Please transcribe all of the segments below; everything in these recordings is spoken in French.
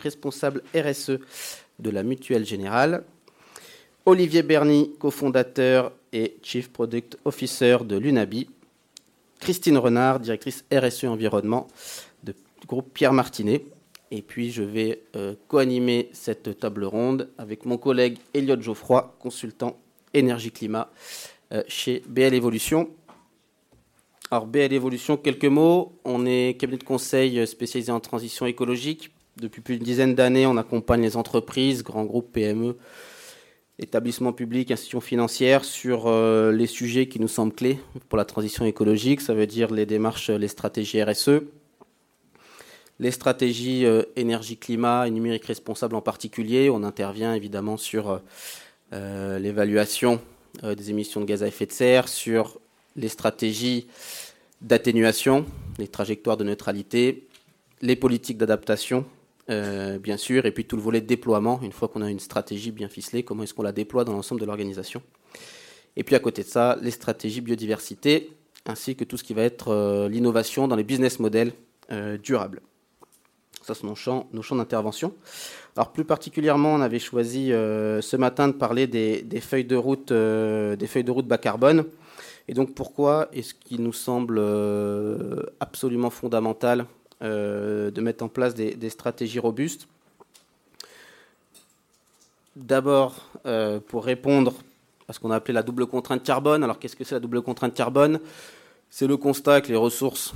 responsable RSE de la Mutuelle Générale. Olivier Berny, cofondateur et Chief Product Officer de l'UNABI. Christine Renard, directrice RSE Environnement du groupe Pierre Martinet. Et puis je vais euh, co-animer cette table ronde avec mon collègue Elliot Geoffroy, consultant énergie-climat euh, chez BL Evolution. Alors BL Evolution, quelques mots. On est cabinet de conseil spécialisé en transition écologique. Depuis plus d'une dizaine d'années, on accompagne les entreprises, grands groupes, PME, établissements publics, institutions financières sur euh, les sujets qui nous semblent clés pour la transition écologique. Ça veut dire les démarches, les stratégies RSE, les stratégies euh, énergie-climat et numérique responsable en particulier. On intervient évidemment sur euh, l'évaluation des émissions de gaz à effet de serre, sur les stratégies d'atténuation, les trajectoires de neutralité, les politiques d'adaptation euh, bien sûr, et puis tout le volet déploiement, une fois qu'on a une stratégie bien ficelée, comment est-ce qu'on la déploie dans l'ensemble de l'organisation. Et puis à côté de ça, les stratégies biodiversité, ainsi que tout ce qui va être euh, l'innovation dans les business models euh, durables. Ça, c'est nos champs, nos champs d'intervention. Alors plus particulièrement, on avait choisi ce matin de parler des, feuilles de route, des feuilles de route bas carbone. Et donc pourquoi est-ce qu'il nous semble absolument fondamental de mettre en place des, stratégies robustes. D'abord, euh, pour répondre à ce qu'on a appelé la double contrainte carbone. Alors, qu'est-ce que c'est la double contrainte carbone? C'est le constat que les ressources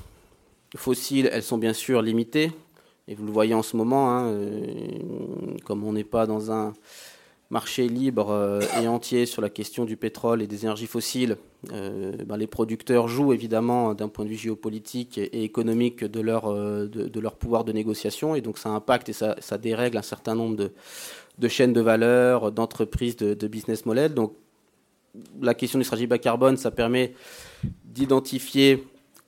fossiles, elles sont bien sûr limitées. Et vous le voyez en ce moment, hein, euh, comme on n'est pas dans un marché libre euh, et entier sur la question du pétrole et des énergies fossiles, euh, ben, les producteurs jouent évidemment d'un point de vue géopolitique et, économique de leur, euh, de, leur pouvoir de négociation et donc ça impacte et ça, dérègle un certain nombre de, chaînes de valeur, d'entreprises, de, business models. Donc la question du stratégie bas carbone, ça permet d'identifier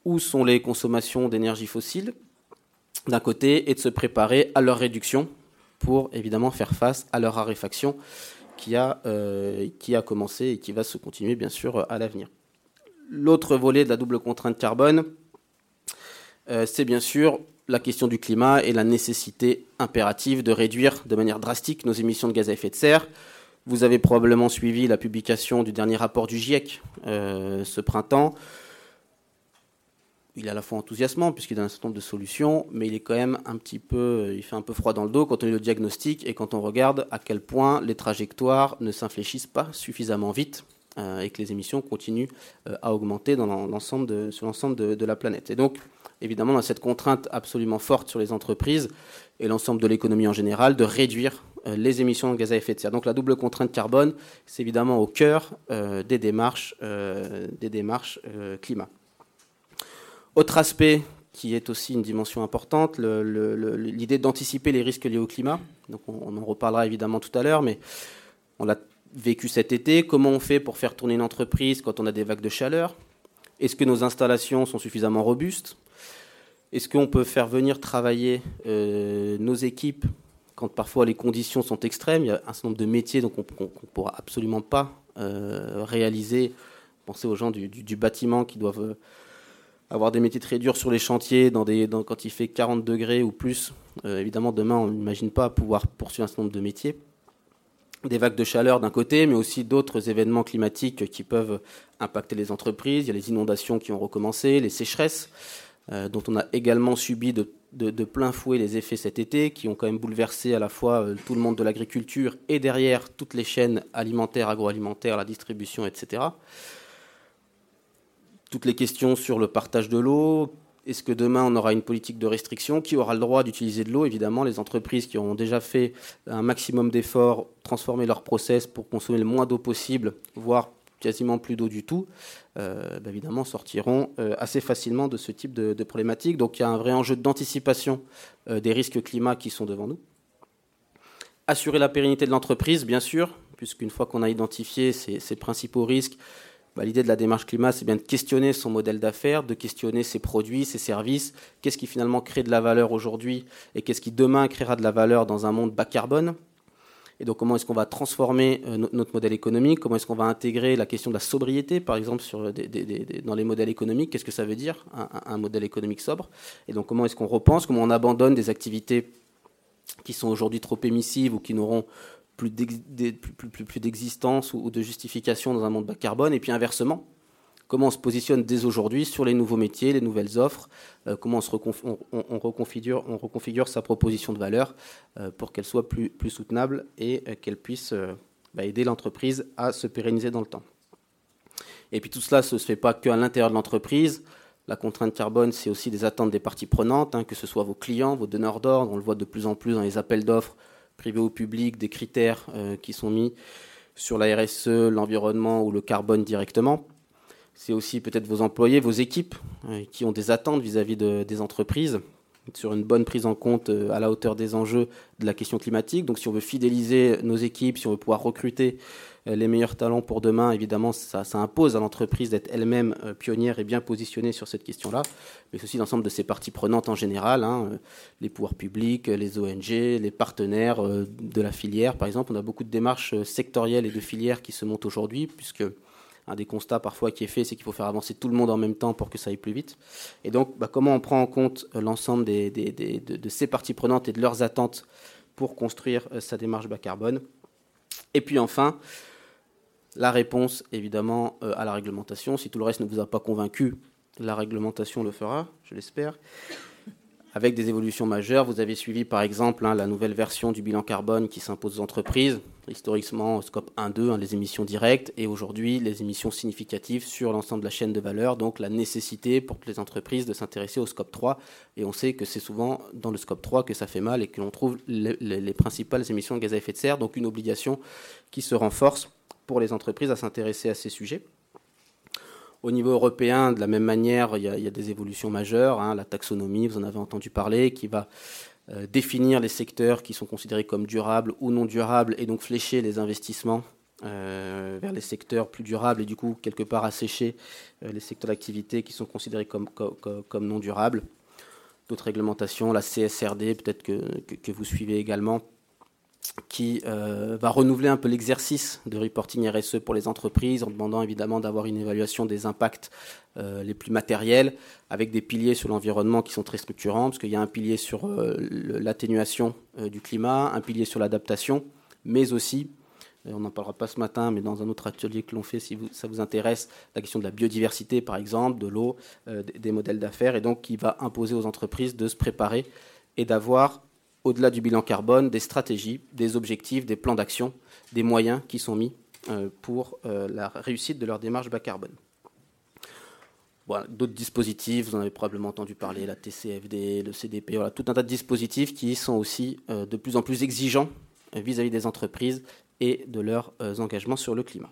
où sont les consommations d'énergie fossile d'un côté et de se préparer à leur réduction pour évidemment faire face à leur raréfaction qui a, euh, qui a commencé et qui va se continuer bien sûr à l'avenir. L'autre volet de la double contrainte carbone, euh, c'est bien sûr la question du climat et la nécessité impérative de réduire de manière drastique nos émissions de gaz à effet de serre. Vous avez probablement suivi la publication du dernier rapport du GIEC euh, ce printemps il est à la fois enthousiasmant puisqu'il a un certain nombre de solutions, mais il est quand même un petit peu, il fait un peu froid dans le dos quand on lit le diagnostic et quand on regarde à quel point les trajectoires ne s'infléchissent pas suffisamment vite euh, et que les émissions continuent euh, à augmenter sur l'ensemble de, la planète. Et donc, évidemment, on a cette contrainte absolument forte sur les entreprises et l'ensemble de l'économie en général de réduire euh, les émissions de gaz à effet de serre. Donc, la double contrainte carbone, c'est évidemment au cœur des démarches, des démarches climat. Autre aspect qui est aussi une dimension importante, l'idée d'anticiper les risques liés au climat. Donc on, en reparlera évidemment tout à l'heure, mais on l'a vécu cet été. Comment on fait pour faire tourner une entreprise quand on a des vagues de chaleur? Est-ce que nos installations sont suffisamment robustes? Est-ce qu'on peut faire venir travailler euh, nos équipes quand parfois les conditions sont extrêmes? Il y a un certain nombre de métiers donc on ne pourra absolument pas euh, réaliser. Pensez aux gens du bâtiment qui doivent avoir des métiers très durs sur les chantiers quand il fait 40 degrés ou plus. Euh, évidemment, demain, on n'imagine pas pouvoir poursuivre un certain nombre de métiers. Des vagues de chaleur d'un côté, mais aussi d'autres événements climatiques qui peuvent impacter les entreprises. Il y a les inondations qui ont recommencé, les sécheresses, euh, dont on a également subi de, de, plein fouet les effets cet été, qui ont quand même bouleversé à la fois euh, tout le monde de l'agriculture et derrière toutes les chaînes alimentaires, agroalimentaires, la distribution, etc toutes les questions sur le partage de l'eau. Est-ce que demain on aura une politique de restriction Qui aura le droit d'utiliser de l'eau? Évidemment, les entreprises qui ont déjà fait un maximum d'efforts, transformer leur process pour consommer le moins d'eau possible, voire quasiment plus d'eau du tout, euh, bah, évidemment sortiront euh, assez facilement de ce type de, problématique. Donc il y a un vrai enjeu d'anticipation euh, des risques climat qui sont devant nous. Assurer la pérennité de l'entreprise, bien sûr, puisqu'une fois qu'on a identifié ces principaux risques, bah, l'idée de la démarche climat, c'est bien de questionner son modèle d'affaires, de questionner ses produits, ses services, qu'est-ce qui finalement crée de la valeur aujourd'hui et qu'est-ce qui demain créera de la valeur dans un monde bas carbone? Et donc comment est-ce qu'on va transformer euh, notre modèle économique, comment est-ce qu'on va intégrer la question de la sobriété, par exemple, sur dans les modèles économiques, qu'est-ce que ça veut dire, un, modèle économique sobre, et donc comment est-ce qu'on repense, comment on abandonne des activités qui sont aujourd'hui trop émissives ou qui n'auront plus d'existence ou de justification dans un monde bas carbone, et puis inversement, comment on se positionne dès aujourd'hui sur les nouveaux métiers, les nouvelles offres, euh, comment on, reconfigure, on reconfigure sa proposition de valeur euh, pour qu'elle soit plus, plus, soutenable et euh, qu'elle puisse bah, aider l'entreprise à se pérenniser dans le temps. Et puis tout cela ne se fait pas qu'à l'intérieur de l'entreprise. La contrainte carbone, c'est aussi des attentes des parties prenantes, hein, que ce soit vos clients, vos donneurs d'ordre. On le voit de plus en plus dans les appels d'offres privés ou publics, des critères euh, qui sont mis sur la RSE, l'environnement ou le carbone directement. C'est aussi peut-être vos employés, vos équipes euh, qui ont des attentes vis-à-vis des entreprises sur une bonne prise en compte euh, à la hauteur des enjeux de la question climatique. Donc si on veut fidéliser nos équipes, si on veut pouvoir recruter les meilleurs talents pour demain, évidemment, ça, impose à l'entreprise d'être elle-même euh, pionnière et bien positionnée sur cette question-là, mais aussi l'ensemble de ses parties prenantes en général, hein, euh, les pouvoirs publics, les ONG, les partenaires de la filière. Par exemple, on a beaucoup de démarches sectorielles et de filières qui se montent aujourd'hui, puisque un des constats parfois qui est fait, c'est qu'il faut faire avancer tout le monde en même temps pour que ça aille plus vite. Et donc, bah, comment on prend en compte l'ensemble de, de, ces parties prenantes et de leurs attentes pour construire sa démarche bas carbone? Et puis enfin, la réponse, évidemment, euh, à la réglementation. Si tout le reste ne vous a pas convaincu, la réglementation le fera, je l'espère. Avec des évolutions majeures, vous avez suivi par exemple hein, la nouvelle version du bilan carbone qui s'impose aux entreprises, historiquement scope 1-2, hein, les émissions directes, et aujourd'hui les émissions significatives sur l'ensemble de la chaîne de valeur, donc la nécessité pour les entreprises de s'intéresser au scope 3. Et on sait que c'est souvent dans le scope 3 que ça fait mal et que l'on trouve les principales émissions de gaz à effet de serre, donc une obligation qui se renforce pour les entreprises à s'intéresser à ces sujets. Au niveau européen, de la même manière, il y a, des évolutions majeures. Hein. la taxonomie, vous en avez entendu parler, qui va euh, définir les secteurs qui sont considérés comme durables ou non durables et donc flécher les investissements euh, vers les secteurs plus durables et du coup quelque part assécher euh, les secteurs d'activité qui sont considérés comme, comme, non durables. D'autres réglementations, la CSRD, peut-être que, vous suivez également, qui euh, va renouveler un peu l'exercice de reporting RSE pour les entreprises en demandant évidemment d'avoir une évaluation des impacts euh, les plus matériels avec des piliers sur l'environnement qui sont très structurants parce qu'il y a un pilier sur euh, l'atténuation du climat, un pilier sur l'adaptation, mais aussi, on n'en parlera pas ce matin, mais dans un autre atelier que l'on fait si ça vous intéresse, la question de la biodiversité par exemple, de l'eau, des modèles d'affaires et donc qui va imposer aux entreprises de se préparer et d'avoir au-delà du bilan carbone, des stratégies, des objectifs, des plans d'action, des moyens qui sont mis euh, pour euh, la réussite de leur démarche bas carbone. D'autres dispositifs, vous en avez probablement entendu parler, la TCFD, le CDP, tout un tas de dispositifs qui sont aussi euh, de plus en plus exigeants vis-à-vis des entreprises et de leurs engagements sur le climat.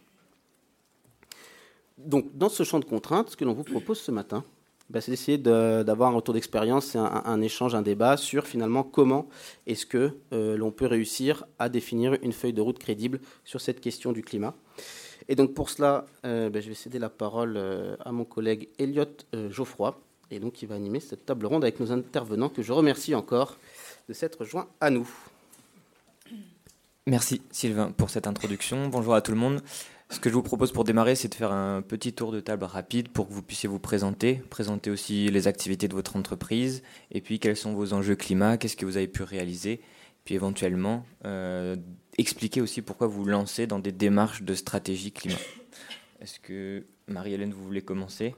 Donc, dans ce champ de contraintes, ce que l'on vous propose ce matin, bah, c'est d'essayer d'avoir un retour d'expérience, un, un, échange, un débat sur finalement comment est-ce que euh, l'on peut réussir à définir une feuille de route crédible sur cette question du climat. Et donc pour cela, euh, bah, je vais céder la parole euh, à mon collègue Elliot Geoffroy, et donc qui va animer cette table ronde avec nos intervenants que je remercie encore de s'être joints à nous. Merci Sylvain pour cette introduction. Bonjour à tout le monde. Ce que je vous propose pour démarrer, c'est de faire un petit tour de table rapide pour que vous puissiez vous présenter, présenter aussi les activités de votre entreprise, et puis quels sont vos enjeux climat, qu'est-ce que vous avez pu réaliser, puis éventuellement euh, expliquer aussi pourquoi vous lancez dans des démarches de stratégie climat. Est-ce que Marie-Hélène, vous voulez commencer?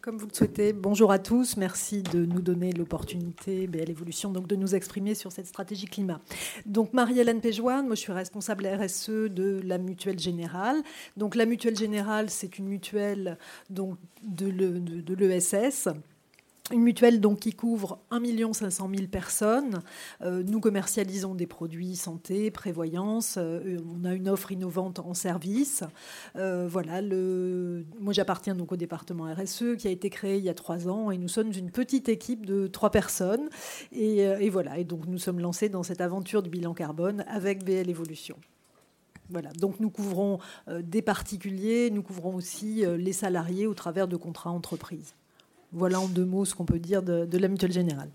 Comme vous le souhaitez, bonjour à tous. Merci de nous donner l'opportunité, BL Évolution, donc de nous exprimer sur cette stratégie climat. Donc Marie-Hélène Péjoine, moi je suis responsable RSE de la Mutuelle Générale. Donc la Mutuelle Générale, c'est une mutuelle de l'ESS. Une mutuelle donc qui couvre 1 500 000 personnes. Euh, nous commercialisons des produits santé, prévoyance. Euh, on a une offre innovante en service. Euh, voilà. Moi, j'appartiens donc au département RSE qui a été créé il y a trois ans et nous sommes une petite équipe de trois personnes. Voilà. Et donc nous sommes lancés dans cette aventure du bilan carbone avec BL Evolution. Voilà. Donc nous couvrons des particuliers, nous couvrons aussi les salariés au travers de contrats entreprises. Voilà en deux mots ce qu'on peut dire de, la mutuelle générale.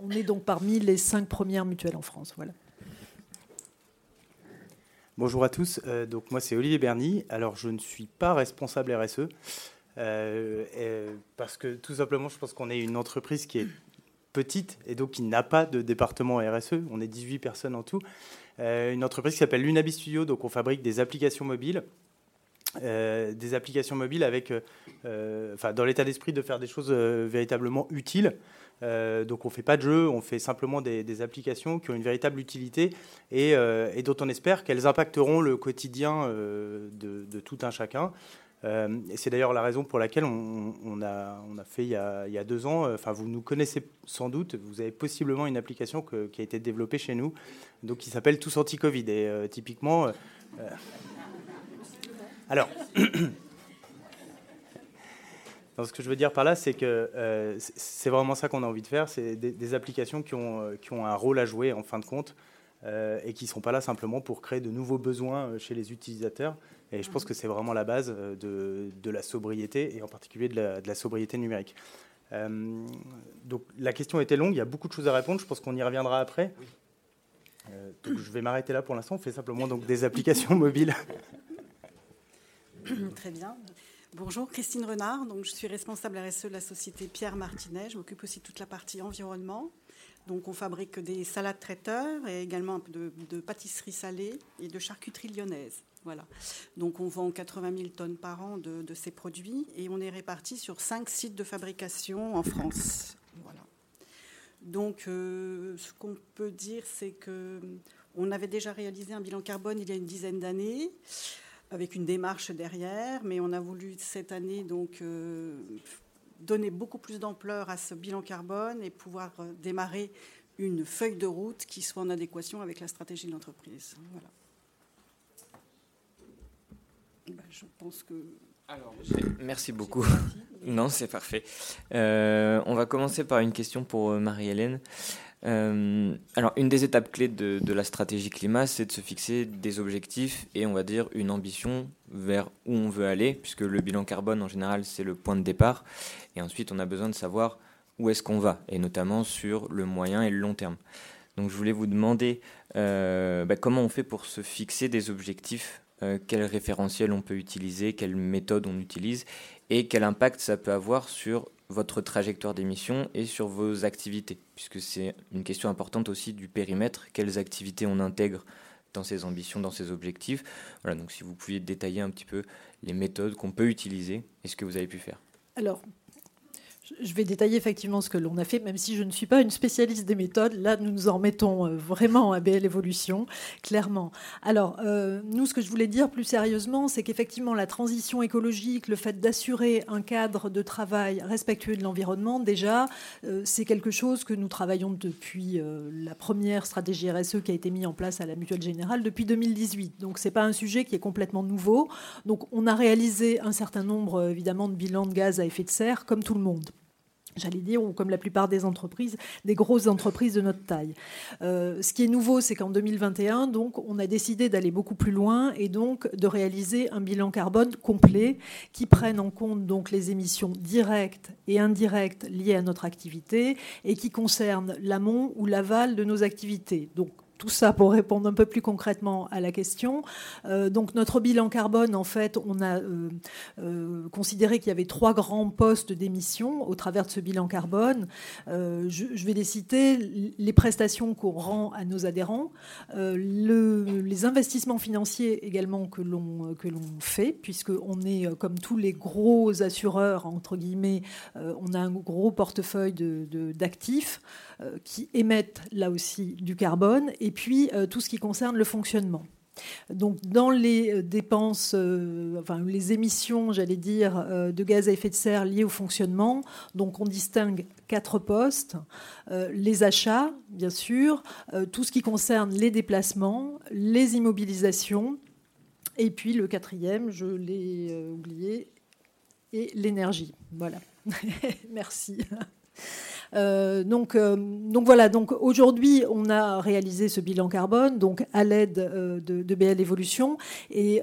On est donc parmi les cinq premières mutuelles en France. Voilà. Bonjour à tous. Euh, donc moi c'est Olivier Berny. Alors je ne suis pas responsable RSE euh, parce que tout simplement je pense qu'on est une entreprise qui est petite et donc qui n'a pas de département RSE. On est 18 personnes en tout. une entreprise qui s'appelle Lunabi Studio, donc on fabrique des applications mobiles. Des applications mobiles avec, enfin, dans l'état d'esprit de faire des choses véritablement utiles. Euh, donc on ne fait pas de jeu, on fait simplement des, applications qui ont une véritable utilité et, euh, dont on espère qu'elles impacteront le quotidien euh, de, tout un chacun. et c'est d'ailleurs la raison pour laquelle on, a, fait il y, a, deux ans, enfin vous nous connaissez sans doute, vous avez possiblement une application qui a été développée chez nous, donc qui s'appelle Tous Anti-Covid. Et typiquement... alors... ce que je veux dire par là, c'est que euh, c'est vraiment ça qu'on a envie de faire, c'est des, applications qui ont, euh, qui ont un rôle à jouer en fin de compte euh, et qui ne sont pas là simplement pour créer de nouveaux besoins chez les utilisateurs. Et je pense que c'est vraiment la base de, de, la sobriété et en particulier de la, sobriété numérique. donc la question était longue, il y a beaucoup de choses à répondre, je pense qu'on y reviendra après. je vais m'arrêter là pour l'instant, on fait simplement donc, des applications mobiles. Très bien. Bonjour, Christine Renard. Donc, je suis responsable RSE de la société Pierre Martinet. Je m'occupe aussi de toute la partie environnement. Donc, on fabrique des salades traiteurs et également un peu de, pâtisserie salée et de charcuterie lyonnaise. Voilà. Donc, on vend 80 000 tonnes par an de, ces produits et on est répartis sur cinq sites de fabrication en France. Voilà. Donc, euh, ce qu'on peut dire, c'est que on avait déjà réalisé un bilan carbone il y a une dizaine d'années avec une démarche derrière, mais on a voulu cette année donc euh, donner beaucoup plus d'ampleur à ce bilan carbone et pouvoir euh, démarrer une feuille de route qui soit en adéquation avec la stratégie de l'entreprise. Voilà. Ben, je pense que. Alors, merci beaucoup. Non, c'est parfait. Euh, on va commencer par une question pour Marie-Hélène. Euh, alors, une des étapes clés de, la stratégie climat, c'est de se fixer des objectifs et on va dire une ambition vers où on veut aller, puisque le bilan carbone en général c'est le point de départ. Et ensuite, on a besoin de savoir où est-ce qu'on va, et notamment sur le moyen et le long terme. Donc, je voulais vous demander euh, bah, comment on fait pour se fixer des objectifs, euh, quel référentiel on peut utiliser, quelle méthode on utilise, et quel impact ça peut avoir sur votre trajectoire d'émission et sur vos activités, puisque c'est une question importante aussi du périmètre, quelles activités on intègre dans ses ambitions, dans ses objectifs? Voilà, donc si vous pouviez détailler un petit peu les méthodes qu'on peut utiliser et ce que vous avez pu faire. Alors, je vais détailler effectivement ce que l'on a fait, même si je ne suis pas une spécialiste des méthodes. Là, nous nous en remettons euh, vraiment à BL Evolution, clairement. Alors, euh, nous, ce que je voulais dire plus sérieusement, c'est qu'effectivement, la transition écologique, le fait d'assurer un cadre de travail respectueux de l'environnement, déjà, euh, c'est quelque chose que nous travaillons depuis la première stratégie RSE qui a été mise en place à la Mutuelle Générale depuis 2018. Donc, ce n'est pas un sujet qui est complètement nouveau. Donc, on a réalisé un certain nombre, évidemment, de bilans de gaz à effet de serre, comme tout le monde j'allais dire, ou comme la plupart des entreprises, des grosses entreprises de notre taille. Euh, ce qui est nouveau, c'est qu'en 2021, donc, on a décidé d'aller beaucoup plus loin et donc de réaliser un bilan carbone complet qui prenne en compte les émissions directes et indirectes liées à notre activité et qui concerne l'amont ou l'aval de nos activités. Donc tout ça pour répondre un peu plus concrètement à la question. Euh, donc notre bilan carbone, en fait, on a euh, euh, considéré qu'il y avait trois grands postes d'émissions au travers de ce bilan carbone. Je, vais les citer les prestations qu'on rend à nos adhérents, les investissements financiers également que l'on fait, puisque on est comme tous les gros assureurs entre guillemets, on a un gros portefeuille d'actifs qui émettent là aussi du carbone puis euh, tout ce qui concerne le fonctionnement. Donc, dans les euh, dépenses, euh, enfin, les émissions, j'allais dire, de gaz à effet de serre liées au fonctionnement, donc on distingue quatre postes les achats, bien sûr, tout ce qui concerne les déplacements, les immobilisations, et puis le quatrième, je l'ai oublié, et l'énergie. Voilà. Merci. Euh, donc, euh, donc voilà, donc aujourd'hui, on a réalisé ce bilan carbone donc à l'aide euh, de, de, BL Evolution. Et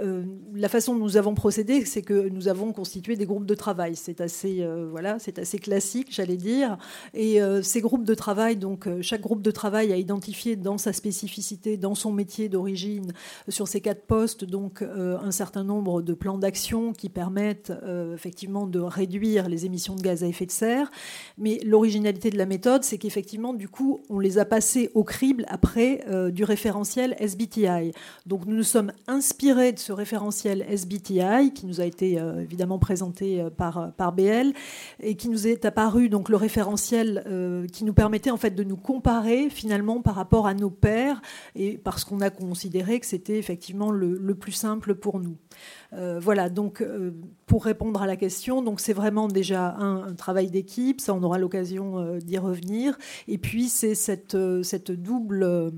la façon dont nous avons procédé, c'est que nous avons constitué des groupes de travail. C'est assez, voilà, assez classique, j'allais dire. Et ces groupes de travail, donc chaque groupe de travail a identifié dans sa spécificité, dans son métier d'origine, sur ces quatre postes, donc un certain nombre de plans d'action qui permettent effectivement de réduire les émissions de gaz à effet de serre. Mais l'originalité de la méthode, c'est qu'effectivement, du coup, on les a passés au crible après euh, du référentiel SBTI. Donc, nous nous sommes inspirés de ce référentiel SBTI qui nous a été euh, évidemment présenté par, par BL et qui nous est apparu donc le référentiel qui nous permettait en fait de nous comparer finalement par rapport à nos pairs et parce qu'on a considéré que c'était effectivement le, le, plus simple pour nous. Voilà. Donc, pour répondre à la question, donc c'est vraiment déjà un, travail d'équipe, ça on aura l'occasion euh, d'y revenir. Et puis c'est euh, euh, cette double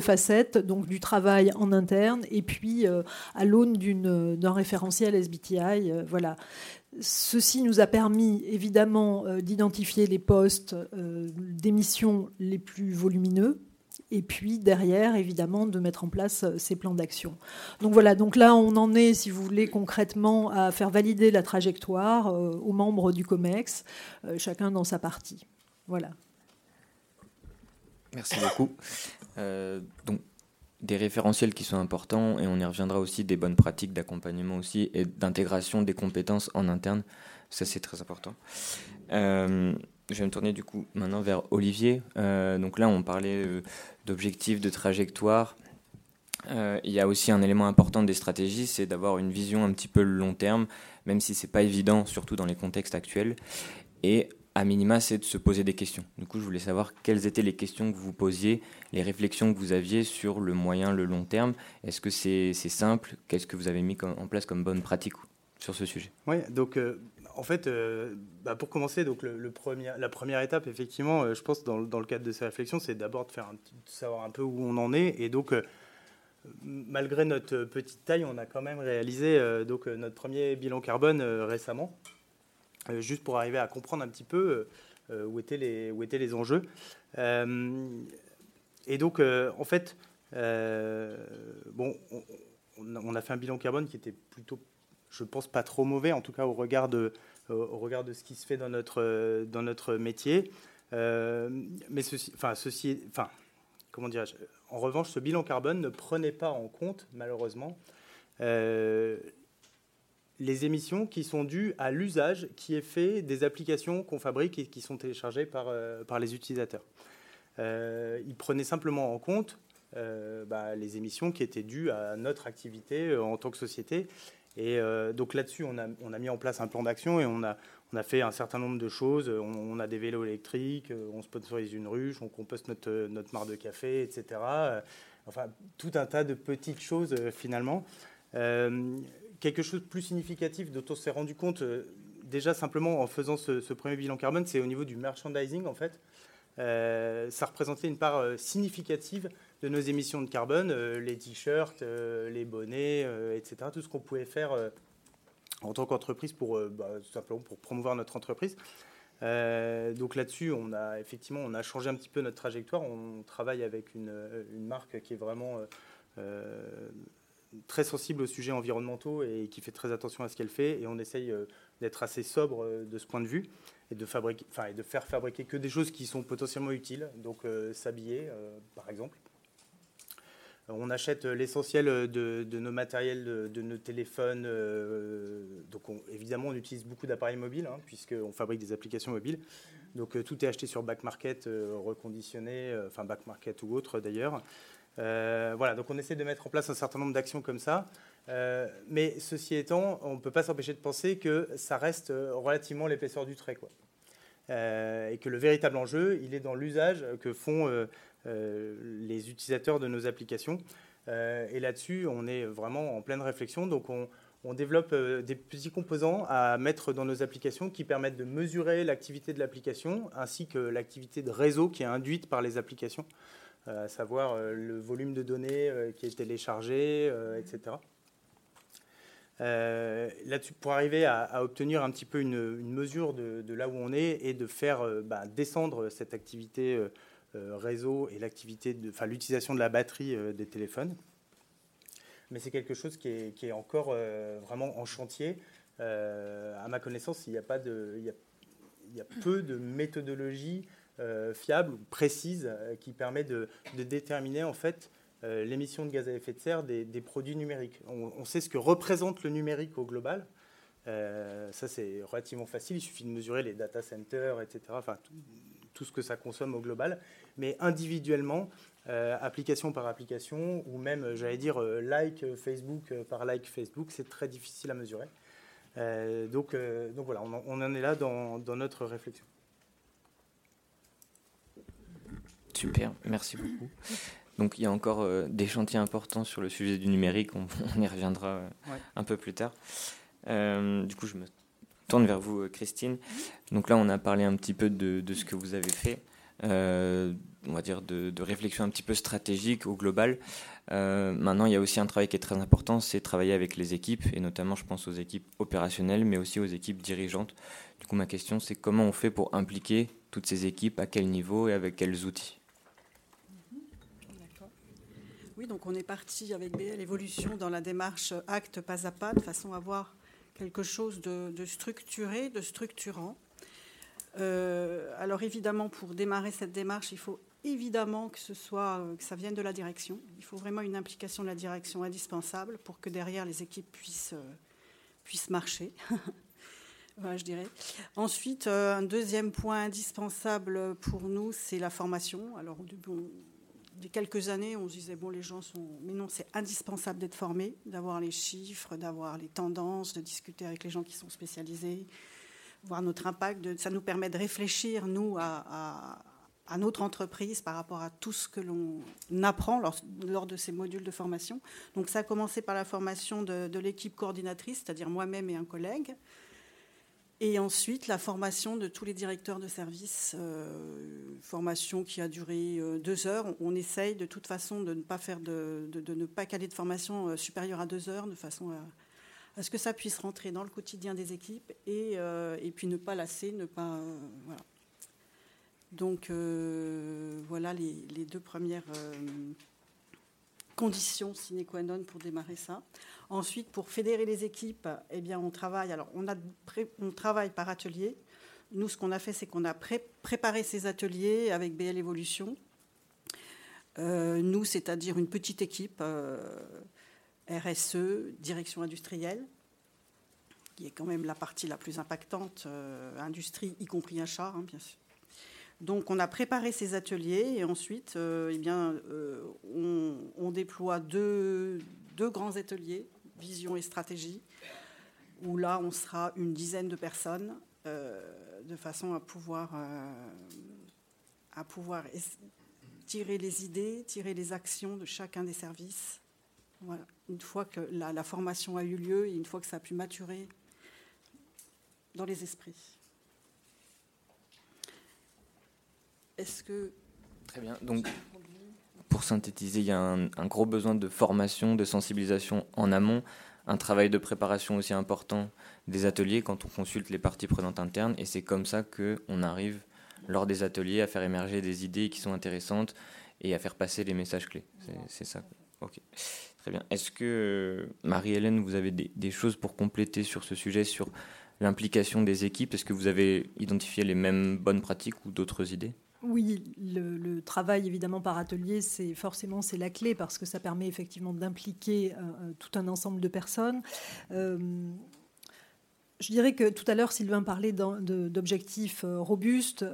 facette donc du travail en interne et puis à l'aune d'un référentiel SBTI. voilà. Ceci nous a permis évidemment d'identifier les postes d'émission les plus volumineux et puis derrière, évidemment, de mettre en place euh, ces plans d'action. Donc voilà, donc là, on en est, si vous voulez, concrètement à faire valider la trajectoire euh, aux membres du COMEX, euh, chacun dans sa partie. Voilà. Merci beaucoup. donc, des référentiels qui sont importants, et on y reviendra aussi, des bonnes pratiques d'accompagnement aussi, et d'intégration des compétences en interne. Ça, c'est très important. Je vais me tourner du coup maintenant vers Olivier. Donc là, on parlait d'objectifs, de trajectoire. Euh, il y a aussi un élément important des stratégies, c'est d'avoir une vision un petit peu long terme, même si c'est pas évident, surtout dans les contextes actuels. Et à minima, c'est de se poser des questions. Du coup, je voulais savoir quelles étaient les questions que vous posiez, les réflexions que vous aviez sur le moyen, le long terme. Est-ce que c'est simple? Qu'est-ce que vous avez mis en place comme bonne pratique sur ce sujet? Oui, donc en fait, euh, bah, pour commencer, donc la première étape, effectivement, euh, je pense, dans, le cadre de ces réflexions, c'est d'abord de, faire savoir un peu où on en est. Et donc, euh, malgré notre petite taille, on a quand même réalisé donc, notre premier bilan carbone récemment, juste pour arriver à comprendre un petit peu où, étaient les, où étaient les enjeux. et donc, en fait, bon, on a fait un bilan carbone qui était plutôt je pense, pas trop mauvais, en tout cas au regard de, au regard de ce qui se fait dans notre, dans notre métier. Euh, mais ceci, enfin, enfin, comment En revanche, ce bilan carbone ne prenait pas en compte, malheureusement, euh, les émissions qui sont dues à l'usage qui est fait des applications qu'on fabrique et qui sont téléchargées par, euh, par les utilisateurs. il prenait simplement en compte bah, les émissions qui étaient dues à notre activité en tant que société et euh, donc là-dessus, on a, mis en place un plan d'action et on a, fait un certain nombre de choses. On, a des vélos électriques, euh, on sponsorise une ruche, on composte notre, notre mare de café, etc. Euh, enfin, tout un tas de petites choses finalement. quelque chose de plus significatif dont on s'est rendu compte déjà simplement en faisant ce premier bilan carbone, c'est au niveau du merchandising en fait. ça représentait une part significative de nos émissions de carbone, euh, les t-shirts, euh, les bonnets, euh, etc. Tout ce qu'on pouvait faire en tant qu'entreprise pour bah, simplement pour promouvoir notre entreprise. donc là-dessus, on a effectivement on a changé un petit peu notre trajectoire. On travaille avec une, marque qui est vraiment très sensible aux sujets environnementaux et qui fait très attention à ce qu'elle fait. Et on essaye d'être assez sobre de ce point de vue et de, fabriquer, et de faire fabriquer que des choses qui sont potentiellement utiles. Donc s'habiller, par exemple. On achète l'essentiel de, nos matériels, de, nos téléphones. Euh, donc, évidemment, on utilise beaucoup d'appareils mobiles, hein, puisqu'on fabrique des applications mobiles. Donc, euh, tout est acheté sur back market, euh, reconditionné, enfin back market ou autre d'ailleurs. voilà, donc on essaie de mettre en place un certain nombre d'actions comme ça. mais ceci étant, on ne peut pas s'empêcher de penser que ça reste relativement l'épaisseur du trait. Et que le véritable enjeu, il est dans l'usage que font euh, les utilisateurs de nos applications. Euh, et là-dessus, on est vraiment en pleine réflexion. Donc, on, développe euh, des petits composants à mettre dans nos applications qui permettent de mesurer l'activité de l'application ainsi que l'activité de réseau qui est induite par les applications, à savoir le volume de données qui est téléchargé, etc. Là-dessus, pour arriver à, obtenir un petit peu une, mesure de, là où on est et de faire bah, descendre cette activité euh, réseau et l'utilisation de la batterie euh, des téléphones. Mais c'est quelque chose qui est, encore euh, vraiment en chantier. à ma connaissance, il n'y a pas de, il y a, peu de méthodologies fiables ou précises qui permet de, déterminer en fait l'émission de gaz à effet de serre des, produits numériques. On, sait ce que représente le numérique au global, ça, c'est relativement facile. Il suffit de mesurer les data centers, etc. ce que ça consomme au global. Mais individuellement, application par application, ou même, j'allais dire, like Facebook par like Facebook, c'est très difficile à mesurer. donc, donc voilà, on en, est là dans notre réflexion. Super, merci beaucoup. Donc il y a encore euh, des chantiers importants sur le sujet du numérique, on, y reviendra euh, un peu plus tard. Euh, du coup, je me tourne vers vous, Christine. Donc là, on a parlé un petit peu de, ce que vous avez fait, on va dire de, réflexion un petit peu stratégique au global. maintenant, il y a aussi un travail qui est très important, c'est travailler avec les équipes, et notamment, je pense aux équipes opérationnelles, mais aussi aux équipes dirigeantes. Du coup, ma question, c'est comment on fait pour impliquer toutes ces équipes, à quel niveau et avec quels outils? Oui, donc on est parti avec BL Evolution dans la démarche acte pas à pas, de façon à avoir quelque chose de, structuré, de structurant. Euh, alors évidemment, pour démarrer cette démarche, il faut évidemment que ce soit que ça vienne de la direction. Il faut vraiment une implication de la direction indispensable pour que derrière les équipes puissent, euh, puissent marcher. je dirais. Ensuite, euh, un deuxième point indispensable pour nous, c'est la formation. Alors, bon, il quelques années, on se disait, bon, les gens sont... Mais non, c'est indispensable d'être formé, d'avoir les chiffres, d'avoir les tendances, de discuter avec les gens qui sont spécialisés, voir notre impact. Ça nous permet de réfléchir, nous, à, notre entreprise par rapport à tout ce que l'on apprend lors, de ces modules de formation. Donc ça a commencé par la formation de l'équipe coordinatrice, c'est-à-dire moi-même et un collègue. Et ensuite, la formation de tous les directeurs de service, euh, formation qui a duré euh, deux heures. On, essaye de toute façon de ne pas faire de, de, ne pas caler de formation euh, supérieure à deux heures, de façon à, ce que ça puisse rentrer dans le quotidien des équipes et, et puis ne pas lasser, ne pas voilà. Donc voilà les, les, deux premières conditions sine qua non pour démarrer ça. Ensuite, pour fédérer les équipes, eh bien, on travaille. Alors, on, a, on travaille par atelier. Nous, ce qu'on a fait, c'est qu'on a préparé ces ateliers avec BL Evolution. Euh, nous, c'est-à-dire une petite équipe euh, RSE, direction industrielle, qui est quand même la partie la plus impactante, euh, industrie, y compris achat, hein, bien sûr. Donc on a préparé ces ateliers et ensuite eh bien, on, déploie deux, grands ateliers vision et stratégie, où là, on sera une dizaine de personnes, euh, de façon à pouvoir, euh, tirer les idées, tirer les actions de chacun des services. Une fois que la, formation a eu lieu et une fois que ça a pu maturer dans les esprits. Est-ce que... Très bien. Donc, pour synthétiser, il y a un, gros besoin de formation, de sensibilisation en amont, un travail de préparation aussi important des ateliers quand on consulte les parties prenantes internes, et c'est comme ça qu'on arrive, lors des ateliers, à faire émerger des idées qui sont intéressantes et à faire passer les messages clés. C'est ça. Ok. Très bien. Est-ce que, Marie-Hélène, vous avez des, des, choses pour compléter sur ce sujet, sur l'implication des équipes? Est-ce que vous avez identifié les mêmes bonnes pratiques ou d'autres idées? Oui, le, travail évidemment par atelier, c'est forcément c'est la clé parce que ça permet effectivement d'impliquer euh, euh, tout un ensemble de personnes. Euh, je dirais que tout à l'heure, Sylvain parlait d'objectifs euh, robustes.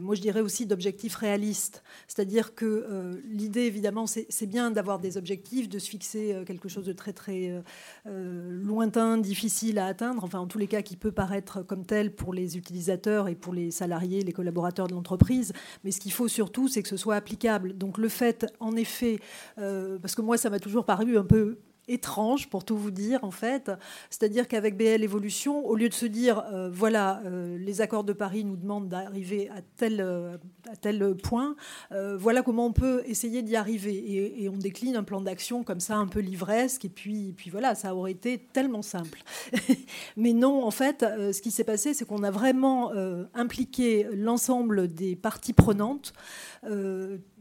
Moi, je dirais aussi d'objectifs réalistes. C'est-à-dire que euh, l'idée, évidemment, c'est bien d'avoir des objectifs, de se fixer euh, quelque chose de très, très lointain, difficile à atteindre, enfin, en tous les cas, qui peut paraître comme tel pour les utilisateurs et pour les salariés, les collaborateurs de l'entreprise. Mais ce qu'il faut surtout, c'est que ce soit applicable. Donc, le fait, en effet, parce que moi, ça m'a toujours paru un peu étrange, pour tout vous dire, en fait. C'est-à-dire qu'avec BL Evolution, au lieu de se dire, euh, voilà, euh, les accords de Paris nous demandent d'arriver à tel, euh, à tel point, voilà comment on peut essayer d'y arriver. Et, on décline un plan d'action comme ça, un peu livresque, et puis, puis voilà, ça aurait été tellement simple. Mais non, en fait, ce qui s'est passé, c'est qu'on a vraiment impliqué l'ensemble des parties prenantes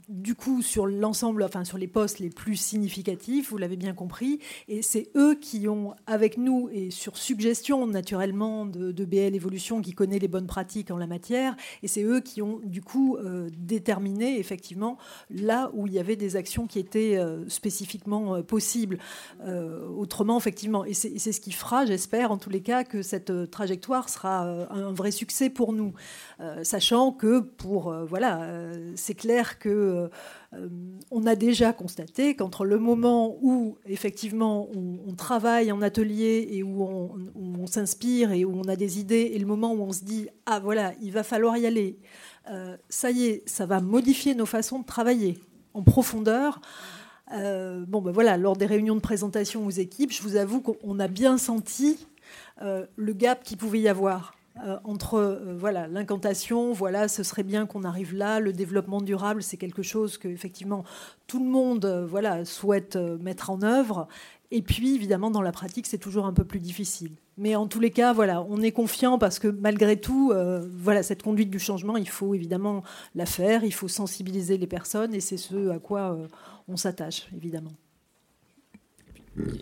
du coup sur l'ensemble, enfin sur les postes les plus significatifs, vous l'avez bien compris, et c'est eux qui ont, avec nous et sur suggestion naturellement de, BL Evolution qui connaît les bonnes pratiques en la matière, et c'est eux qui ont du coup euh, déterminé effectivement là où il y avait des actions qui étaient euh, spécifiquement euh, possibles. autrement, effectivement, et c'est ce qui fera, j'espère en tous les cas, que cette trajectoire sera un vrai succès pour nous, sachant que pour voilà, c'est clair que euh, on a déjà constaté qu'entre le moment où effectivement on, travaille en atelier et où on, s'inspire et où on a des idées et le moment où on se dit ah voilà il va falloir y aller, euh, ça y est, ça va modifier nos façons de travailler en profondeur. Euh, bon ben voilà, lors des réunions de présentation aux équipes, je vous avoue qu'on a bien senti le gap qu'il pouvait y avoir. Euh, entre euh, voilà l'incantation, voilà, ce serait bien qu'on arrive là. Le développement durable, c'est quelque chose que effectivement tout le monde euh, voilà souhaite mettre en œuvre. Et puis évidemment dans la pratique, c'est toujours un peu plus difficile. Mais en tous les cas, voilà, on est confiant parce que malgré tout, voilà, cette conduite du changement, il faut évidemment la faire, il faut sensibiliser les personnes et c'est ce à quoi on s'attache évidemment.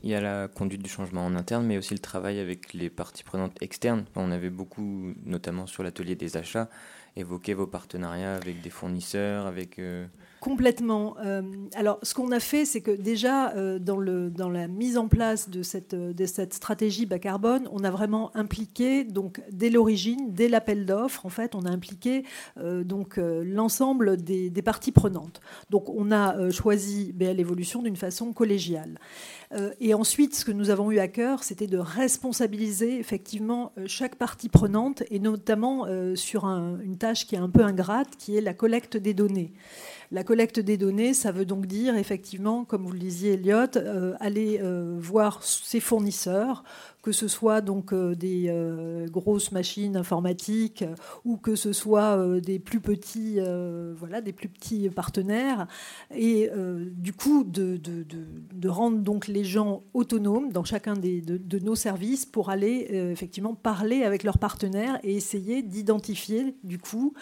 Il y a la conduite du changement en interne, mais aussi le travail avec les parties prenantes externes. On avait beaucoup, notamment sur l'atelier des achats, évoqué vos partenariats avec des fournisseurs, avec... Euh, Complètement. Euh, alors, ce qu'on a fait, c'est que déjà, euh, dans, la mise en place de cette, de cette stratégie bas carbone, on a vraiment impliqué, donc, dès l'origine, dès l'appel d'offres, en fait, on a impliqué donc l'ensemble des, parties prenantes. Donc, on a choisi BL Evolution d'une façon collégiale. Euh, et ensuite, ce que nous avons eu à cœur, c'était de responsabiliser effectivement euh, chaque partie prenante, et notamment euh, sur une tâche qui est un peu ingrate, qui est la collecte des données. La collecte des données, ça veut donc dire effectivement, comme vous le disiez, Elliot, aller voir ses fournisseurs, que ce soit donc euh, des euh, grosses machines informatiques ou que ce soit euh, des plus petits, voilà, des plus petits partenaires, et du coup de, rendre donc les gens autonomes dans chacun des, de, nos services pour aller effectivement parler avec leurs partenaires et essayer d'identifier du coup,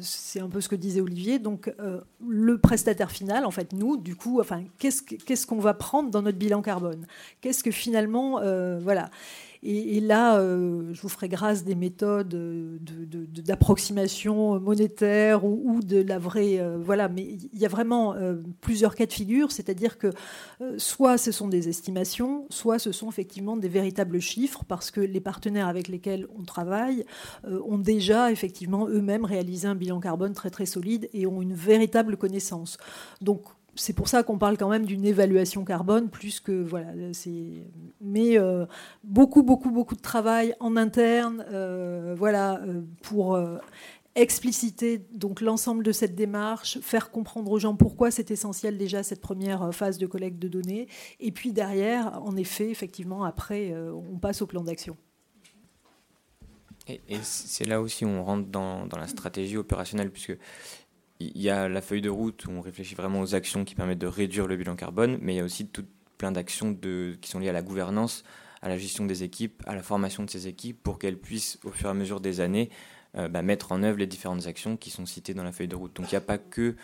c'est un peu ce que disait Olivier, donc le prestataire final, en fait nous, du coup, enfin qu'est-ce qu'on va prendre dans notre bilan carbone? Qu'est-ce que finalement euh, voilà. Et, là, euh, je vous ferai grâce des méthodes d'approximation monétaire ou, de la vraie. Euh, voilà, mais il y a vraiment plusieurs cas de figure, c'est-à-dire que soit ce sont des estimations, soit ce sont effectivement des véritables chiffres, parce que les partenaires avec lesquels on travaille ont déjà effectivement eux-mêmes réalisé un bilan carbone très très solide et ont une véritable connaissance. Donc c'est pour ça qu'on parle quand même d'une évaluation carbone plus que voilà. Mais euh, beaucoup, beaucoup, beaucoup de travail en interne, euh, voilà, euh, pour expliciter donc l'ensemble de cette démarche, faire comprendre aux gens pourquoi c'est essentiel déjà cette première phase de collecte de données, et puis derrière, en effet, effectivement, après, on passe au plan d'action. Et, c'est là aussi où on rentre dans, dans la stratégie opérationnelle, puisque il y a la feuille de route où on réfléchit vraiment aux actions qui permettent de réduire le bilan carbone, mais il y a aussi tout plein d'actions qui sont liées à la gouvernance, à la gestion des équipes, à la formation de ces équipes, pour qu'elles puissent, au fur et à mesure des années, euh, bah, mettre en œuvre les différentes actions qui sont citées dans la feuille de route. Donc il n'y a pas que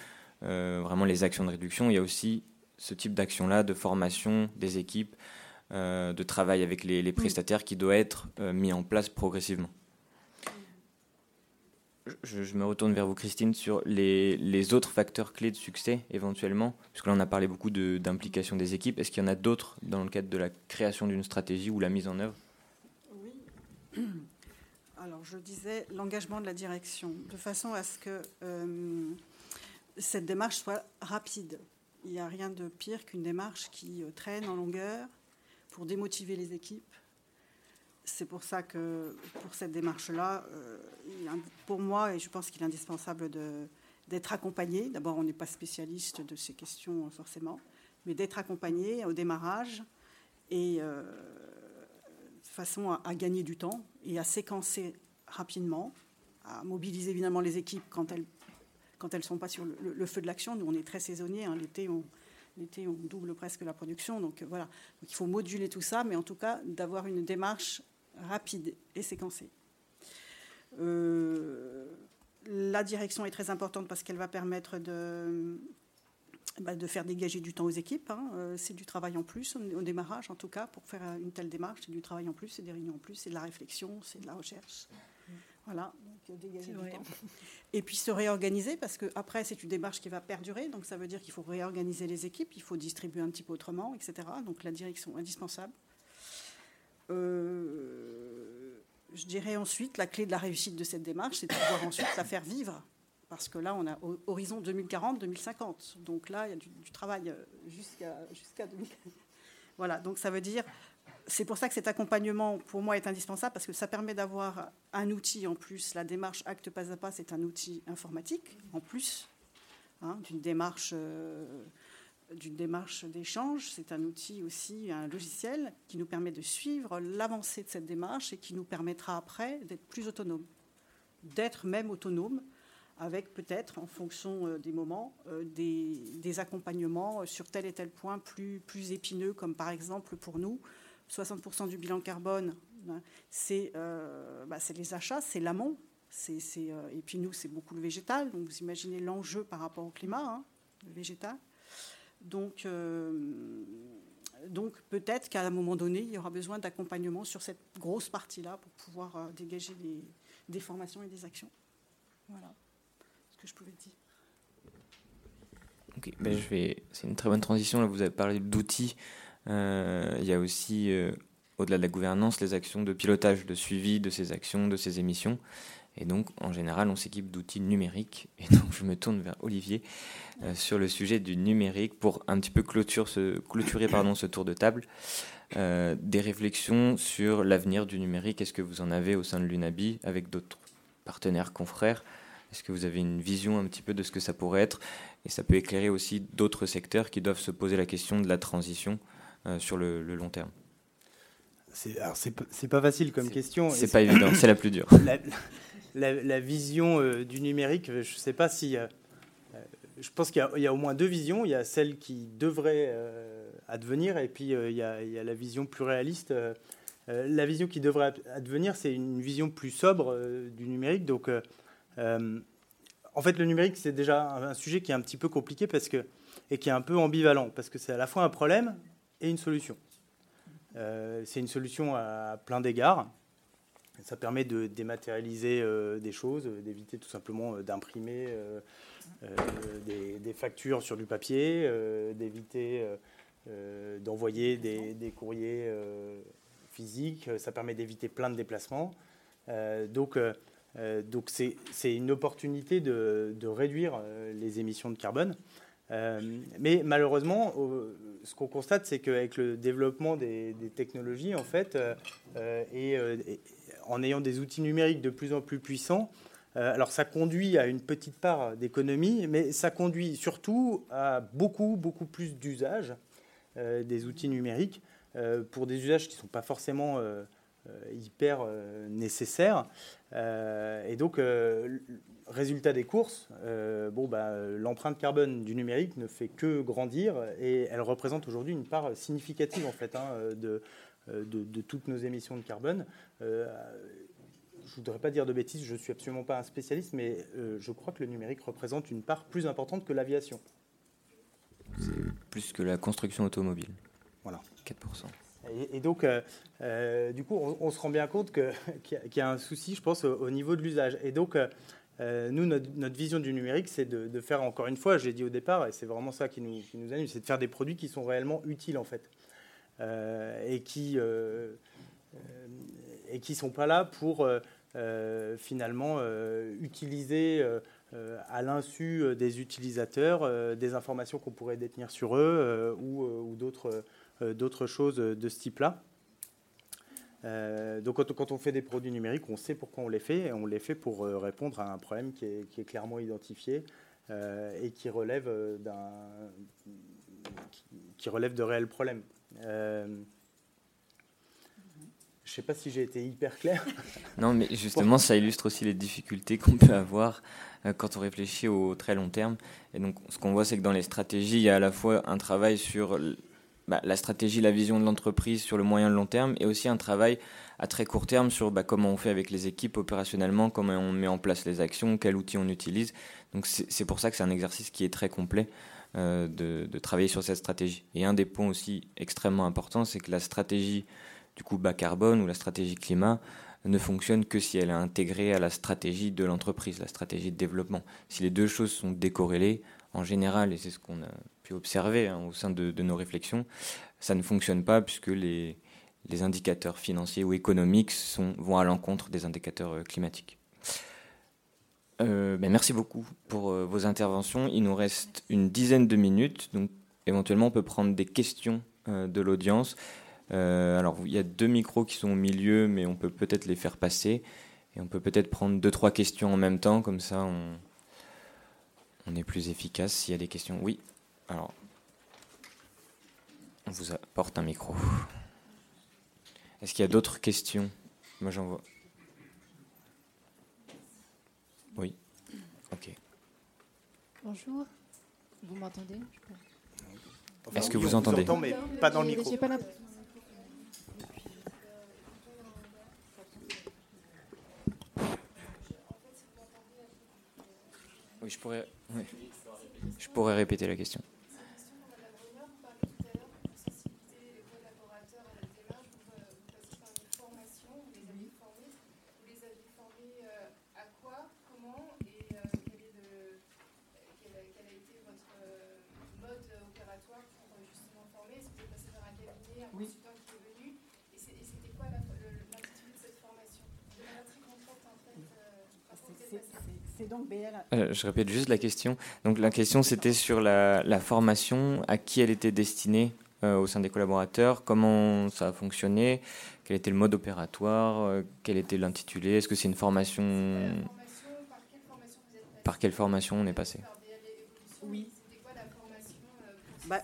euh, vraiment les actions de réduction, il y a aussi ce type d'action-là, de formation des équipes, euh, de travail avec les prestataires qui doit être mis en place progressivement je, me retourne vers vous, Christine, sur les, autres facteurs clés de succès éventuellement, parce que là on a parlé beaucoup d'implication des équipes. Est-ce qu'il y en a d'autres dans le cadre de la création d'une stratégie ou la mise en œuvre? Oui. Alors je disais l'engagement de la direction, de façon à ce que euh, cette démarche soit rapide. Il n'y a rien de pire qu'une démarche qui euh, traîne en longueur pour démotiver les équipes c'est pour ça que pour cette démarche-là, euh, pour moi, et je pense qu'il est indispensable d'être accompagné. D'abord, on n'est pas spécialiste de ces questions forcément, mais d'être accompagné au démarrage et euh, de façon à, gagner du temps et à séquencer rapidement, à mobiliser évidemment les équipes quand elles quand elles sont pas sur le, feu de l'action. Nous, on est très saisonniers. Hein. L'été, on, l'été, on double presque la production. Donc voilà. Donc, il faut moduler tout ça, mais en tout cas d'avoir une démarche rapide et séquencée. Euh, la direction est très importante parce qu'elle va permettre de, bah, de faire dégager du temps aux équipes. Hein. Euh, c'est du travail en plus, au démarrage en tout cas, pour faire une telle démarche, c'est du travail en plus, c'est des réunions en plus, c'est de la réflexion, c'est de la recherche. Voilà, donc euh, dégager du temps. Et puis se réorganiser, parce qu'après, c'est une démarche qui va perdurer, donc ça veut dire qu'il faut réorganiser les équipes, il faut distribuer un petit peu autrement, etc. Donc la direction indispensable. Euh, je dirais ensuite, la clé de la réussite de cette démarche, c'est de pouvoir ensuite la faire vivre. Parce que là, on a horizon 2040-2050. Donc là, il y a du, travail euh, jusqu'à jusqu'à 2040. Voilà, donc ça veut dire c'est pour ça que cet accompagnement, pour moi, est indispensable, parce que ça permet d'avoir un outil en plus. La démarche Acte Pas à Pas, c'est un outil informatique en plus hein, d'une démarche, euh, d'une démarche d'échange. C'est un outil aussi, un logiciel qui nous permet de suivre l'avancée de cette démarche et qui nous permettra après d'être plus autonome, d'être même autonome avec peut-être, en fonction euh, des moments, euh, des, accompagnements sur tel et tel point plus, plus épineux, comme par exemple pour nous, 60% du bilan carbone, hein, euh, bah, c'est les achats, c'est l'amont. Euh, et puis nous, c'est beaucoup le végétal. Donc vous imaginez l'enjeu par rapport au climat, hein, le végétal. Donc, euh, donc peut-être qu'à un moment donné, il y aura besoin d'accompagnement sur cette grosse partie-là pour pouvoir dégager des, formations et des actions. Voilà ce que je pouvais dire. Ben je vais. C'est une très bonne transition. Là, vous avez parlé d'outils. Euh, il y a aussi, euh, au-delà de la gouvernance, les actions de pilotage, de suivi de ces actions, de ces émissions. Et donc, en général, on s'équipe d'outils numériques. Et donc, je me tourne vers Olivier euh, sur le sujet du numérique pour un petit peu clôture ce, clôturer pardon, ce tour de table. des réflexions sur l'avenir du numérique. Est-ce que vous en avez au sein de l'UNABI avec d'autres partenaires, confrères? Est-ce que vous avez une vision un petit peu de ce que ça pourrait être? Et ça peut éclairer aussi d'autres secteurs qui doivent se poser la question de la transition euh, sur le, long terme C'est pas facile comme question. C'est pas évident, c'est la plus dure. La, vision euh, du numérique, je ne sais pas si. Euh, je pense qu'il y, a au moins deux visions. Il y a celle qui devrait advenir et puis il y, a, la vision plus réaliste. la vision qui devrait advenir, c'est une vision plus sobre du numérique. Donc, en fait, le numérique, c'est déjà un, sujet qui est un petit peu compliqué parce que, et qui est un peu ambivalent parce que c'est à la fois un problème et une solution. Euh, c'est une solution à plein d'égards. Ça permet de dématérialiser euh, des choses, d'éviter tout simplement euh, d'imprimer des, factures sur du papier, d'éviter d'envoyer des, courriers physiques. Ça permet d'éviter plein de déplacements. donc, donc c'est une opportunité de, de réduire les émissions de carbone. mais malheureusement, ce qu'on constate, c'est qu'avec le développement des, technologies, en fait, euh, euh, euh, et, en ayant des outils numériques de plus en plus puissants, alors ça conduit à une petite part d'économie, mais ça conduit surtout à beaucoup, beaucoup plus d'usages des outils numériques pour des usages qui ne sont pas forcément hyper nécessaires. et donc, résultat des courses, euh, bon, bah, l'empreinte carbone du numérique ne fait que grandir et elle représente aujourd'hui une part significative en fait, hein, de, de, toutes nos émissions de carbone. Euh, je ne voudrais pas dire de bêtises, je ne suis absolument pas un spécialiste, mais euh, je crois que le numérique représente une part plus importante que l'aviation. Plus que la construction automobile. Voilà. 4%. Et, donc, du coup, on, se rend bien compte qu'il y, a un souci, je pense, au, niveau de l'usage. Et donc, euh, nous, notre, vision du numérique, c'est de, faire, encore une fois, j'ai dit au départ, et c'est vraiment ça qui nous, qui nous anime, c'est de faire des produits qui sont réellement utiles, en fait, euh, et qui ne euh, et qui sont pas là pour finalement utiliser à l'insu des utilisateurs des informations qu'on pourrait détenir sur eux ou, ou d'autres choses de ce type-là. Euh, donc quand, on fait des produits numériques, on sait pourquoi on les fait, et on les fait pour euh, répondre à un problème qui est, clairement identifié euh, et qui relève, qui, relève de réels problèmes. Je ne sais pas si j'ai été hyper clair. Non, mais justement, ça illustre aussi les difficultés qu'on peut avoir quand on réfléchit au très long terme. Et donc, ce qu'on voit, c'est que dans les stratégies, il y a à la fois un travail sur bah, la stratégie, la vision de l'entreprise sur le moyen et le long terme, et aussi un travail à très court terme sur bah, comment on fait avec les équipes opérationnellement, comment on met en place les actions, quel outil on utilise. Donc c'est pour ça que c'est un exercice qui est très complet euh, de, travailler sur cette stratégie. Et un des points aussi extrêmement importants, c'est que la stratégie du coup bas carbone ou la stratégie climat ne fonctionne que si elle est intégrée à la stratégie de l'entreprise, la stratégie de développement. Si les deux choses sont décorrélées, en général, et c'est ce qu'on a pu observer hein, au sein de, nos réflexions, ça ne fonctionne pas puisque les, indicateurs financiers ou économiques vont à l'encontre des indicateurs euh, climatiques. Euh, ben merci beaucoup pour euh, vos interventions. Il nous reste une dizaine de minutes, donc éventuellement on peut prendre des questions de l'audience. alors il y a deux micros qui sont au milieu, mais on peut peut-être les faire passer et on peut peut-être prendre deux trois questions en même temps, comme ça on, on est plus efficace. S'il y a des questions, oui. Alors, on vous apporte un micro. Est-ce qu'il y a d'autres questions? Moi, j'en vois. Oui. Ok. Bonjour. Vous m'entendez? Est-ce que vous entendez? mais pas dans le micro. Oui, je pourrais, je pourrais répéter la question. Euh, je répète juste la question. Donc la question c'était sur la, formation, à qui elle était destinée euh, au sein des collaborateurs, comment ça a fonctionné, quel était le mode opératoire, euh, quel était l'intitulé, est-ce que c'est une formation... Par quelle formation on est passé? Oui. Bah,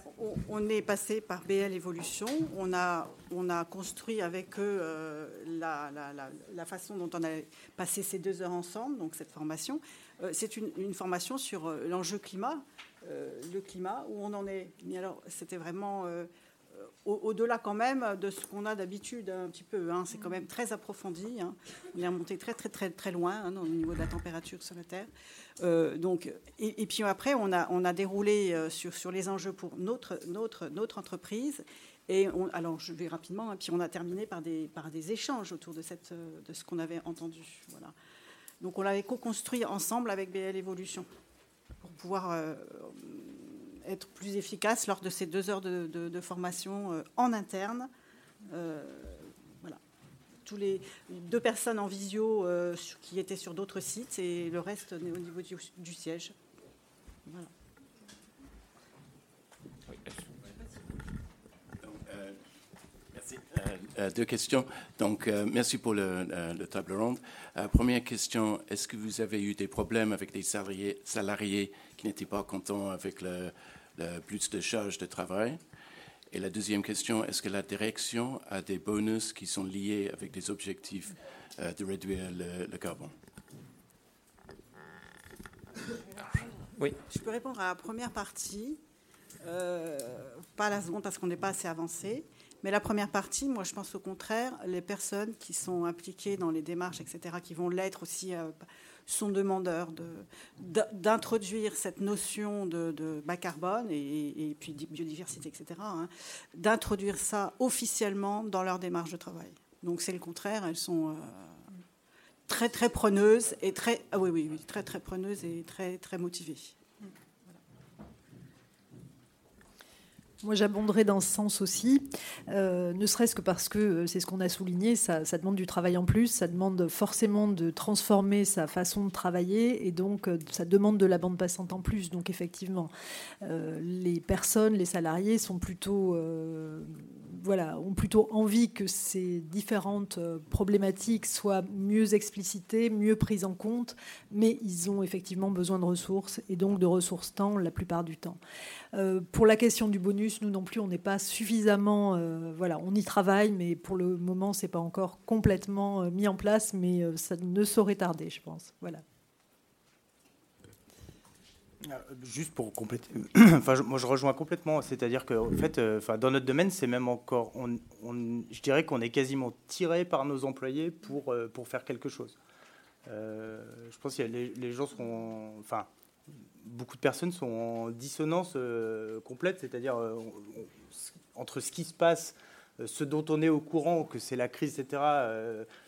on, est passé par BL Evolution. On a, on a construit avec eux la, la, façon dont on a passé ces deux heures ensemble, donc cette formation. Euh, c'est une, formation sur euh, l'enjeu climat, euh, le climat, où on en est. Mais alors, c'était vraiment au-delà quand même de ce qu'on a d'habitude un petit peu. Hein. c'est quand même très approfondi. Hein. On est remonté très très très très loin hein, au niveau de la température sur la Terre. donc, et, puis après, on a, on a déroulé sur, sur les enjeux pour notre, notre, notre entreprise. Et alors, je vais rapidement. puis on a terminé par des, par des échanges autour de, cette, de ce qu'on avait entendu. Voilà. Donc on l'avait co-construit ensemble avec BL Evolution pour pouvoir euh, être plus efficace lors de ces deux heures de, formation euh, en interne. Euh, voilà. Tous les deux personnes en visio qui étaient sur d'autres sites et le reste au niveau du, du siège. Voilà. Euh, deux questions. Donc, euh, merci pour le, le, table ronde. Euh, première question, est-ce que vous avez eu des problèmes avec des salariés, salariés qui n'étaient pas contents avec le, plus de charges de travail? Et la deuxième question, est-ce que la direction a des bonus qui sont liés avec des objectifs de réduire le, carbone? Oui. Je peux répondre à la première partie, pas à la seconde parce qu'on n'est pas assez avancé. Mais la première partie, moi, je pense au contraire, les personnes qui sont impliquées dans les démarches, etc., qui vont l'être aussi, euh, sont demandeurs d'introduire cette notion de, bas carbone et, puis biodiversité, etc., hein, d'introduire ça officiellement dans leur démarche de travail. Donc c'est le contraire, elles sont euh, très très preneuses et très, ah oui, oui, très très preneuses et très très motivées. Moi, j'abonderai dans ce sens aussi, euh, ne serait-ce que parce que euh, c'est ce qu'on a souligné, ça, demande du travail en plus, ça demande forcément de transformer sa façon de travailler et donc euh, ça demande de la bande passante en plus. Donc effectivement, les personnes, les salariés sont plutôt voilà, ont plutôt envie que ces différentes euh, problématiques soient mieux explicitées, mieux prises en compte, mais ils ont effectivement besoin de ressources et donc de ressources temps la plupart du temps. Euh, pour la question du bonus, nous non plus, on n'est pas suffisamment, euh, voilà, on y travaille, mais pour le moment, c'est pas encore complètement mis en place, mais ça ne saurait tarder, je pense. Voilà. Juste pour compléter, enfin, moi je rejoins complètement, c'est-à-dire que en fait, enfin, dans notre domaine, c'est même encore, on, je dirais qu'on est quasiment tiré par nos employés pour, pour faire quelque chose. je pense que les, les, gens sont, enfin, beaucoup de personnes sont en dissonance complète, c'est-à-dire entre ce qui se passe euh, ce dont on est au courant, que c'est la crise, etc.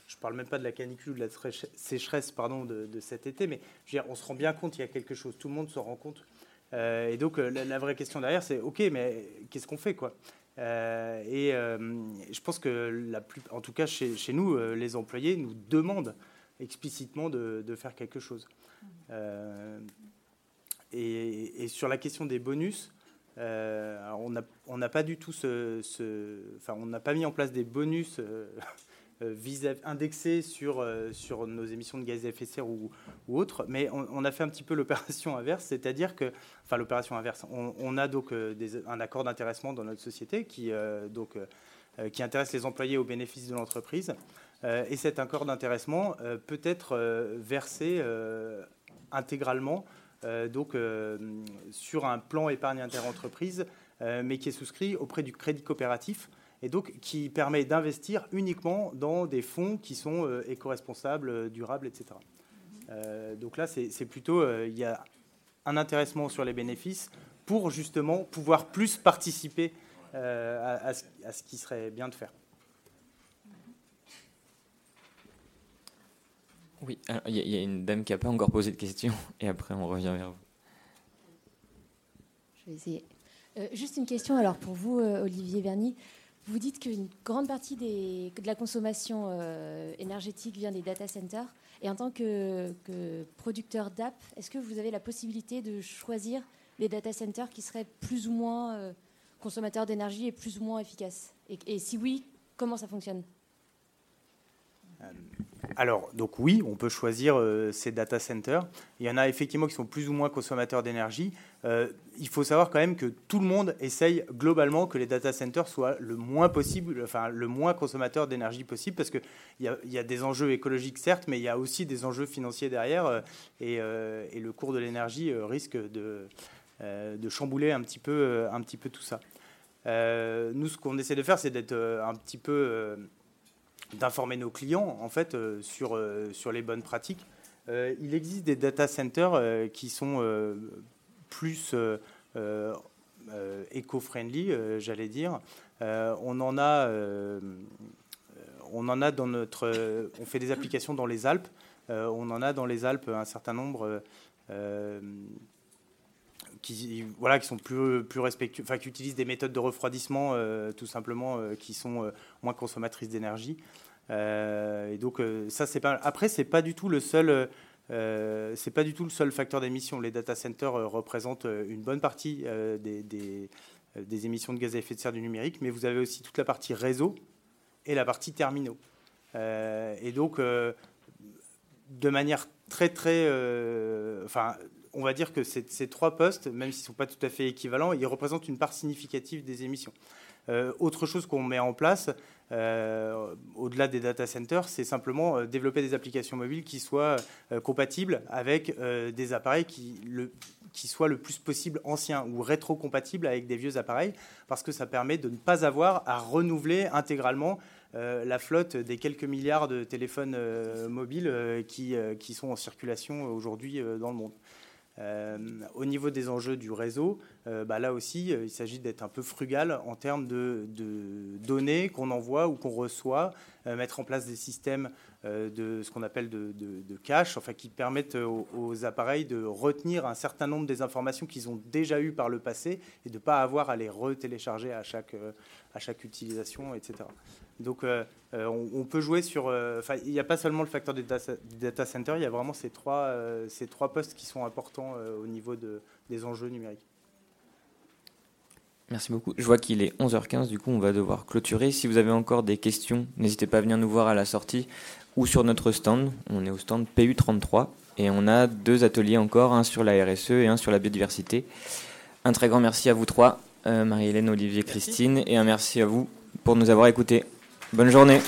Euh, je ne parle même pas de la canicule, de la sécheresse pardon, de, cet été, mais on se rend bien compte qu'il y a quelque chose. Tout le monde se rend compte. Euh, et donc la, vraie question derrière, c'est OK, mais qu'est-ce qu'on fait quoi? Et je pense que, la plus, en tout cas chez, nous, les employés nous demandent explicitement de, faire quelque chose. et, sur la question des bonus, euh, on n'a pas du tout enfin, on n'a pas mis en place des bonus euh, euh, indexés sur, sur nos émissions de gaz à effet de serre ou, ou autres, mais on, a fait un petit peu l'opération inverse, c'est-à-dire que, enfin l'opération inverse, on, a donc un accord d'intéressement dans notre société qui, donc, qui intéresse les employés au bénéfice de l'entreprise, et cet accord d'intéressement peut être versé intégralement euh, donc euh, sur un plan épargne interentreprise, euh, mais qui est souscrit auprès du crédit coopératif et donc qui permet d'investir uniquement dans des fonds qui sont éco-responsables, durables, etc. donc là, c'est plutôt, il y a un intéressement sur les bénéfices pour justement pouvoir plus participer à, ce, qui serait bien de faire. Oui, il y, a une dame qui n'a pas encore posé de questions et après on revient vers vous. Je vais essayer. Euh, juste une question alors pour vous, euh, Olivier Verny. Vous dites qu'une grande partie de la consommation euh, énergétique vient des data centers. Et en tant que, producteur d'app, est-ce que vous avez la possibilité de choisir des data centers qui seraient plus ou moins consommateurs d'énergie et plus ou moins efficaces? Et si oui, comment ça fonctionne? Alors, donc oui, on peut choisir euh, ces data centers. Il y en a effectivement qui sont plus ou moins consommateurs d'énergie. Euh, il faut savoir quand même que tout le monde essaye globalement que les data centers soient le moins possible, enfin le moins consommateur d'énergie possible, parce qu'il y, y, a des enjeux écologiques certes, mais il y a aussi des enjeux financiers derrière, euh, et, le cours de l'énergie risque de, de, chambouler un petit peu, un petit peu tout ça. nous, ce qu'on essaie de faire, c'est d'être un petit peu d'informer nos clients en fait euh, sur, euh, sur les bonnes pratiques. Euh, il existe des data centers qui sont plus éco-friendly, j'allais dire. on en a, on en a dans notre, on fait des applications dans les Alpes. on en a dans les Alpes un certain nombre qui, voilà, qui sont plus, plus respectueux, enfin, qui utilisent des méthodes de refroidissement, euh, tout simplement, euh, qui sont euh, moins consommatrices d'énergie. et donc, ça, c'est pas. Après, c'est pas du tout le seul. c'est pas du tout le seul facteur d'émission. Les data centers représentent une bonne partie des, des, des, émissions de gaz à effet de serre du numérique, mais vous avez aussi toute la partie réseau et la partie terminaux. et donc, de manière très très, enfin on va dire que ces, trois postes, même s'ils ne sont pas tout à fait équivalents, ils représentent une part significative des émissions. Euh, autre chose qu'on met en place, euh, au-delà des data centers, c'est simplement euh, développer des applications mobiles qui soient compatibles avec des appareils qui, soient le plus possible anciens ou rétro-compatibles avec des vieux appareils, parce que ça permet de ne pas avoir à renouveler intégralement la flotte des quelques milliards de téléphones mobiles qui, sont en circulation aujourd'hui dans le monde. Euh, au niveau des enjeux du réseau, euh, bah, là aussi, euh, il s'agit d'être un peu frugal en termes de, données qu'on envoie ou qu'on reçoit, mettre en place des systèmes de ce qu'on appelle de, cache, enfin, qui permettent aux, appareils de retenir un certain nombre des informations qu'ils ont déjà eues par le passé et de ne pas avoir à les retélécharger à chaque, à chaque utilisation, etc. Donc euh, euh, on, peut jouer sur... Euh, enfin, il n'y a pas seulement le facteur des data, centers, il y a vraiment ces trois, ces trois postes qui sont importants au niveau de, des enjeux numériques. Merci beaucoup. Je vois qu'il est 11h15, du coup on va devoir clôturer. Si vous avez encore des questions, n'hésitez pas à venir nous voir à la sortie ou sur notre stand. On est au stand PU33 et on a deux ateliers encore, un sur la RSE et un sur la biodiversité. Un très grand merci à vous trois, Marie-Hélène, Olivier, Christine, et un merci à vous pour nous avoir écoutés. Bonne journée.